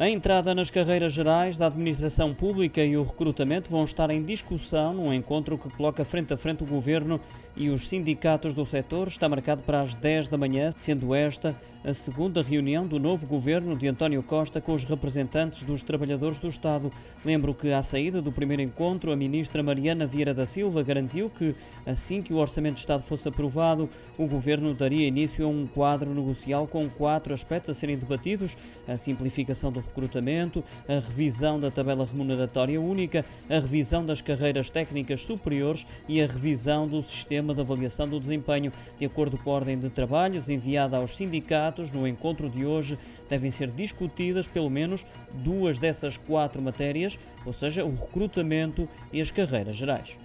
A entrada nas carreiras gerais da administração pública e o recrutamento vão estar em discussão num encontro que coloca frente a frente o governo e os sindicatos do setor. Está marcado para as 10 da manhã, sendo esta a segunda reunião do novo governo de António Costa com os representantes dos trabalhadores do Estado. Lembro que, à saída do primeiro encontro, a ministra Mariana Vieira da Silva garantiu que, assim que o Orçamento de Estado fosse aprovado, o governo daria início a um quadro negocial com quatro aspectos a serem debatidos: a simplificação do recrutamento, a revisão da tabela remuneratória única, a revisão das carreiras técnicas superiores e a revisão do sistema de avaliação do desempenho. De acordo com a ordem de trabalhos enviada aos sindicatos no encontro de hoje, devem ser discutidas pelo menos duas dessas quatro matérias, ou seja, o recrutamento e as carreiras gerais.